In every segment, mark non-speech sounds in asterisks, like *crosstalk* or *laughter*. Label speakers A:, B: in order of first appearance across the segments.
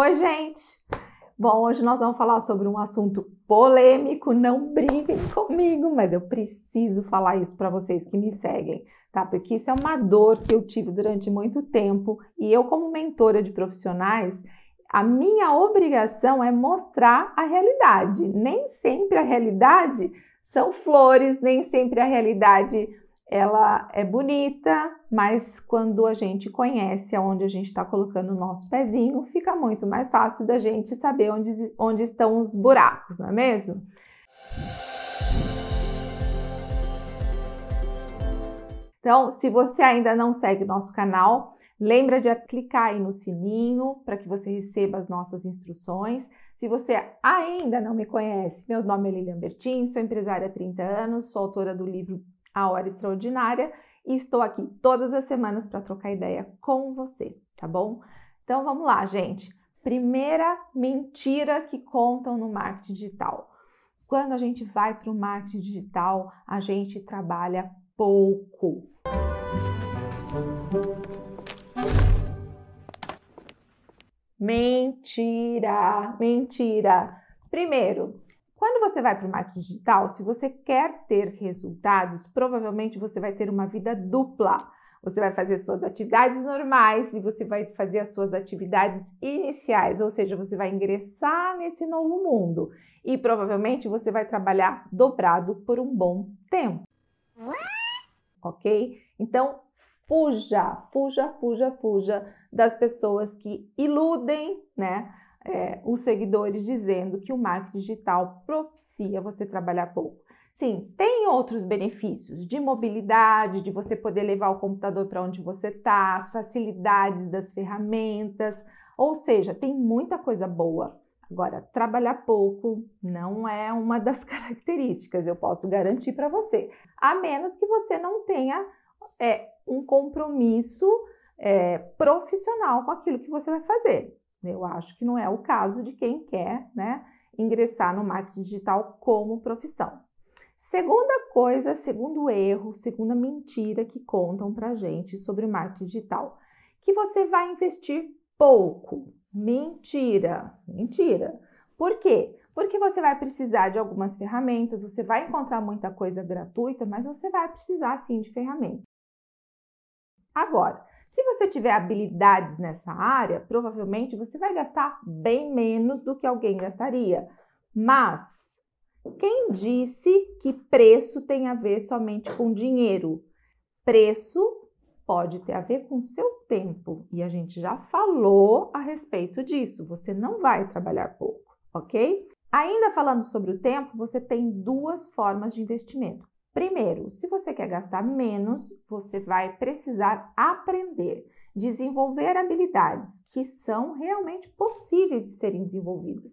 A: Oi, gente! Bom, hoje nós vamos falar sobre um assunto polêmico. Não briguem comigo, mas eu preciso falar isso para vocês que me seguem, tá? Porque isso é uma dor que eu tive durante muito tempo e eu, como mentora de profissionais, a minha obrigação é mostrar a realidade. Nem sempre a realidade são flores, nem sempre a realidade ela é bonita, mas quando a gente conhece aonde a gente está colocando o nosso pezinho, fica muito mais fácil da gente saber onde, onde estão os buracos, não é mesmo? Então, se você ainda não segue nosso canal, lembra de clicar aí no sininho para que você receba as nossas instruções. Se você ainda não me conhece, meu nome é Lilian Bertin, sou empresária há 30 anos, sou autora do livro a Hora Extraordinária e estou aqui todas as semanas para trocar ideia com você, tá bom? Então vamos lá, gente. Primeira mentira que contam no marketing digital. Quando a gente vai para o marketing digital, a gente trabalha pouco. Mentira, mentira. Primeiro, quando você vai para o marketing digital, se você quer ter resultados, provavelmente você vai ter uma vida dupla. Você vai fazer suas atividades normais e você vai fazer as suas atividades iniciais, ou seja, você vai ingressar nesse novo mundo e provavelmente você vai trabalhar dobrado por um bom tempo. Ok? Então, fuja, fuja, fuja, fuja das pessoas que iludem, né? É, os seguidores dizendo que o marketing digital propicia você trabalhar pouco. Sim, tem outros benefícios de mobilidade, de você poder levar o computador para onde você está, as facilidades das ferramentas, ou seja, tem muita coisa boa. Agora, trabalhar pouco não é uma das *laughs* características, eu posso garantir para você, a menos que você não tenha é, um compromisso é, profissional com aquilo que você vai fazer. Eu acho que não é o caso de quem quer né, ingressar no marketing digital como profissão. Segunda coisa, segundo erro, segunda mentira que contam para gente sobre marketing digital, que você vai investir pouco. Mentira, mentira. Por quê? Porque você vai precisar de algumas ferramentas, você vai encontrar muita coisa gratuita, mas você vai precisar sim de ferramentas. Agora, se você tiver habilidades nessa área, provavelmente você vai gastar bem menos do que alguém gastaria. Mas quem disse que preço tem a ver somente com dinheiro? Preço pode ter a ver com seu tempo e a gente já falou a respeito disso. Você não vai trabalhar pouco, ok? Ainda falando sobre o tempo, você tem duas formas de investimento. Primeiro, se você quer gastar menos, você vai precisar aprender, desenvolver habilidades que são realmente possíveis de serem desenvolvidas.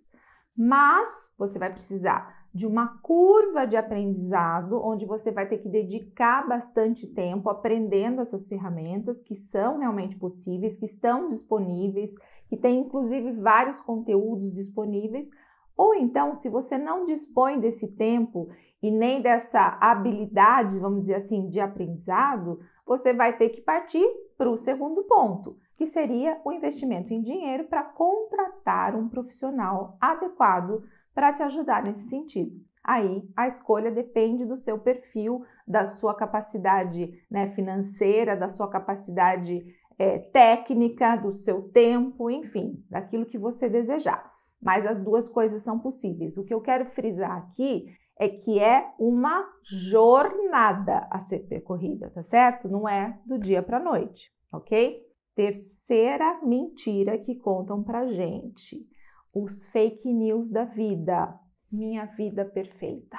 A: Mas você vai precisar de uma curva de aprendizado, onde você vai ter que dedicar bastante tempo aprendendo essas ferramentas que são realmente possíveis, que estão disponíveis, que tem inclusive vários conteúdos disponíveis. Ou então, se você não dispõe desse tempo e nem dessa habilidade, vamos dizer assim, de aprendizado, você vai ter que partir para o segundo ponto, que seria o investimento em dinheiro para contratar um profissional adequado para te ajudar nesse sentido. Aí a escolha depende do seu perfil, da sua capacidade né, financeira, da sua capacidade é, técnica, do seu tempo, enfim, daquilo que você desejar. Mas as duas coisas são possíveis. O que eu quero frisar aqui é que é uma jornada a ser percorrida, tá certo? Não é do dia para noite, ok? Terceira mentira que contam pra gente: os fake news da vida. Minha vida perfeita.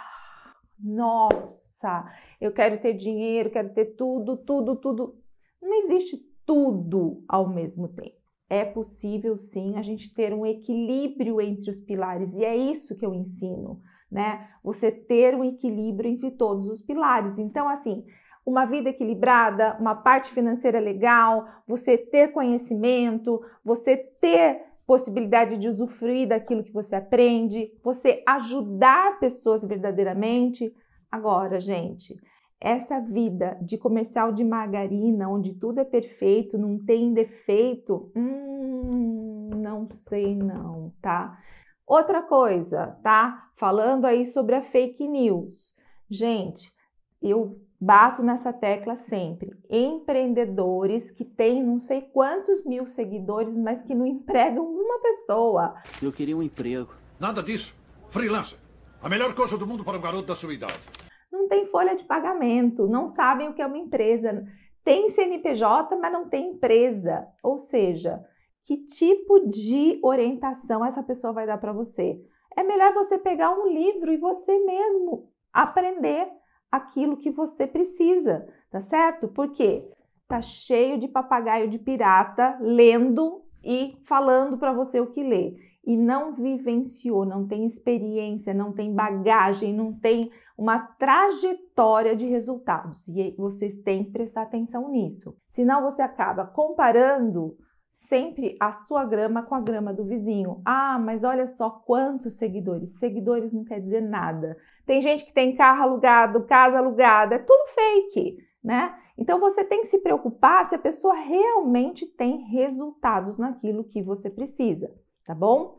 A: Nossa, eu quero ter dinheiro, quero ter tudo, tudo, tudo. Não existe tudo ao mesmo tempo. É possível sim a gente ter um equilíbrio entre os pilares e é isso que eu ensino né? Você ter um equilíbrio entre todos os pilares. Então, assim, uma vida equilibrada, uma parte financeira legal, você ter conhecimento, você ter possibilidade de usufruir daquilo que você aprende, você ajudar pessoas verdadeiramente. Agora, gente, essa vida de comercial de margarina, onde tudo é perfeito, não tem defeito, hum, não sei não, tá? Outra coisa, tá? Falando aí sobre a fake news. Gente, eu bato nessa tecla sempre. Empreendedores que têm não sei quantos mil seguidores, mas que não empregam uma pessoa.
B: Eu queria um emprego.
C: Nada disso. Freelancer. A melhor coisa do mundo para um garoto da sua idade.
A: Não tem folha de pagamento, não sabem o que é uma empresa. Tem CNPJ, mas não tem empresa. Ou seja, que tipo de orientação essa pessoa vai dar para você? É melhor você pegar um livro e você mesmo aprender aquilo que você precisa, tá certo? Porque tá cheio de papagaio de pirata lendo e falando para você o que ler e não vivenciou, não tem experiência, não tem bagagem, não tem uma trajetória de resultados. E vocês têm que prestar atenção nisso. Senão você acaba comparando sempre a sua grama com a grama do vizinho. Ah, mas olha só quantos seguidores. Seguidores não quer dizer nada. Tem gente que tem carro alugado, casa alugada, é tudo fake, né? Então você tem que se preocupar se a pessoa realmente tem resultados naquilo que você precisa, tá bom?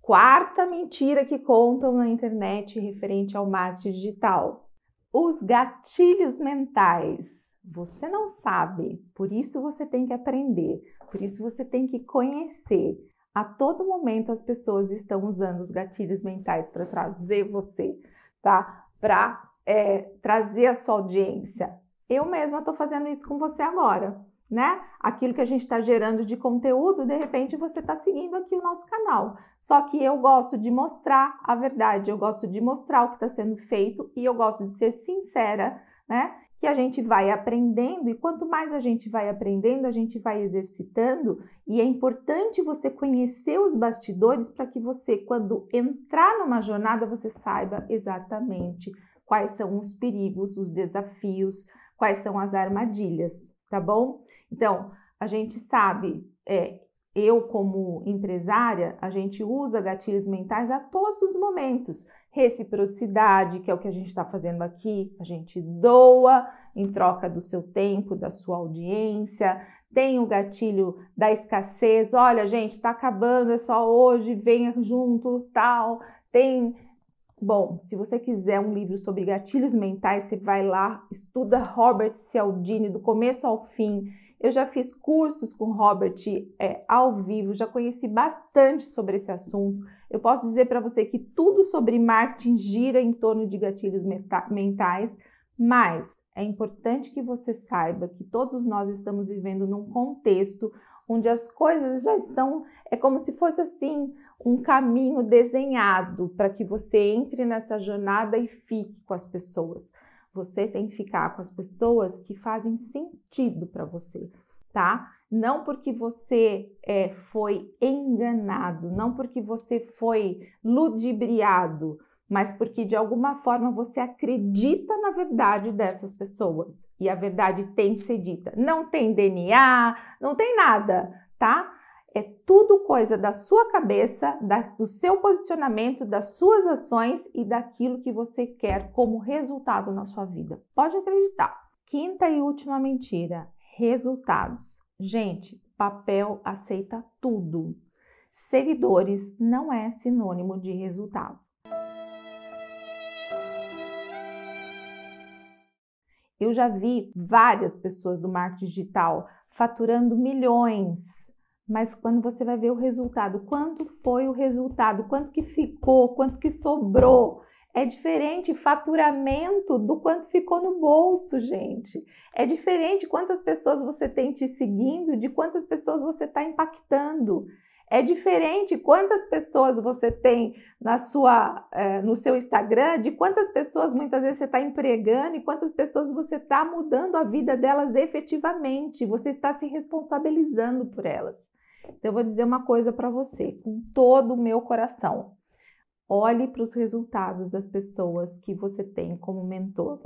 A: Quarta mentira que contam na internet referente ao marketing digital. Os gatilhos mentais. Você não sabe, por isso você tem que aprender. Por isso você tem que conhecer. A todo momento as pessoas estão usando os gatilhos mentais para trazer você, tá? Para é, trazer a sua audiência. Eu mesma estou fazendo isso com você agora, né? Aquilo que a gente está gerando de conteúdo, de repente você está seguindo aqui o nosso canal. Só que eu gosto de mostrar a verdade, eu gosto de mostrar o que está sendo feito e eu gosto de ser sincera, né? Que a gente vai aprendendo e quanto mais a gente vai aprendendo, a gente vai exercitando, e é importante você conhecer os bastidores para que você, quando entrar numa jornada, você saiba exatamente quais são os perigos, os desafios, quais são as armadilhas, tá bom? Então, a gente sabe, é, eu como empresária, a gente usa gatilhos mentais a todos os momentos reciprocidade, que é o que a gente está fazendo aqui, a gente doa em troca do seu tempo, da sua audiência. Tem o gatilho da escassez, olha, gente, está acabando, é só hoje, venha junto, tal. Tem Bom, se você quiser um livro sobre gatilhos mentais, você vai lá, estuda Robert Cialdini do começo ao fim. Eu já fiz cursos com Robert é, ao vivo, já conheci bastante sobre esse assunto. Eu posso dizer para você que tudo sobre marketing gira em torno de gatilhos mentais, mas é importante que você saiba que todos nós estamos vivendo num contexto onde as coisas já estão, é como se fosse assim, um caminho desenhado para que você entre nessa jornada e fique com as pessoas. Você tem que ficar com as pessoas que fazem sentido para você tá? Não porque você é, foi enganado, não porque você foi ludibriado, mas porque de alguma forma você acredita na verdade dessas pessoas e a verdade tem que ser dita. Não tem DNA, não tem nada, tá? É tudo coisa da sua cabeça, da, do seu posicionamento, das suas ações e daquilo que você quer como resultado na sua vida. Pode acreditar. Quinta e última mentira: resultados. Gente, papel aceita tudo. Seguidores não é sinônimo de resultado. Eu já vi várias pessoas do marketing digital faturando milhões, mas quando você vai ver o resultado, quanto foi o resultado, quanto que ficou, quanto que sobrou, é diferente faturamento do quanto ficou no bolso, gente. É diferente quantas pessoas você tem te seguindo, de quantas pessoas você está impactando. É diferente quantas pessoas você tem na sua, é, no seu Instagram, de quantas pessoas muitas vezes você está empregando e quantas pessoas você está mudando a vida delas efetivamente. Você está se responsabilizando por elas. Então, eu vou dizer uma coisa para você, com todo o meu coração. Olhe para os resultados das pessoas que você tem como mentor.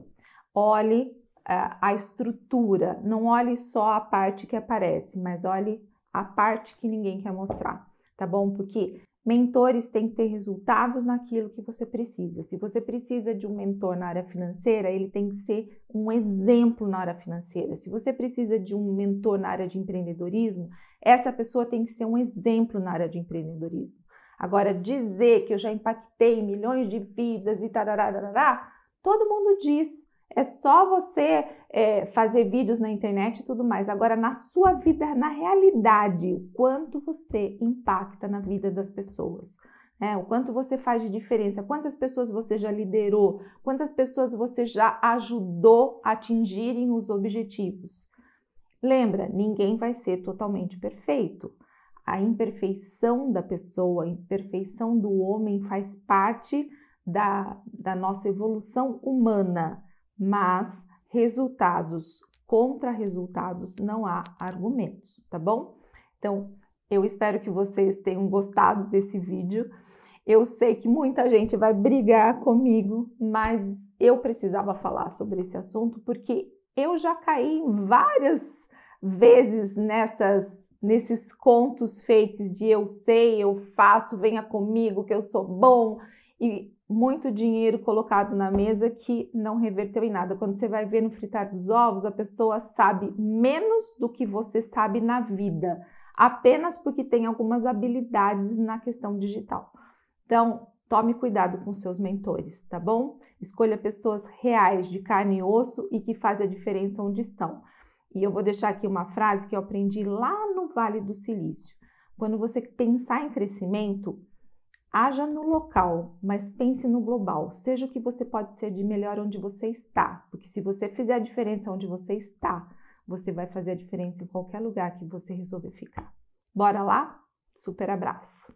A: Olhe uh, a estrutura, não olhe só a parte que aparece, mas olhe a parte que ninguém quer mostrar, tá bom? Porque Mentores têm que ter resultados naquilo que você precisa. Se você precisa de um mentor na área financeira, ele tem que ser um exemplo na área financeira. Se você precisa de um mentor na área de empreendedorismo, essa pessoa tem que ser um exemplo na área de empreendedorismo. Agora, dizer que eu já impactei milhões de vidas e tarará, todo mundo diz. É só você é, fazer vídeos na internet e tudo mais. Agora, na sua vida, na realidade, o quanto você impacta na vida das pessoas. Né? O quanto você faz de diferença, quantas pessoas você já liderou, quantas pessoas você já ajudou a atingirem os objetivos. Lembra, ninguém vai ser totalmente perfeito. A imperfeição da pessoa, a imperfeição do homem faz parte da, da nossa evolução humana mas resultados contra resultados não há argumentos, tá bom? Então, eu espero que vocês tenham gostado desse vídeo. Eu sei que muita gente vai brigar comigo, mas eu precisava falar sobre esse assunto porque eu já caí várias vezes nessas nesses contos feitos de eu sei, eu faço, venha comigo que eu sou bom e muito dinheiro colocado na mesa que não reverteu em nada. Quando você vai ver no fritar dos ovos, a pessoa sabe menos do que você sabe na vida, apenas porque tem algumas habilidades na questão digital. Então, tome cuidado com seus mentores, tá bom? Escolha pessoas reais, de carne e osso e que fazem a diferença onde estão. E eu vou deixar aqui uma frase que eu aprendi lá no Vale do Silício. Quando você pensar em crescimento, Haja no local, mas pense no global. Seja o que você pode ser de melhor onde você está, porque se você fizer a diferença onde você está, você vai fazer a diferença em qualquer lugar que você resolver ficar. Bora lá? Super abraço!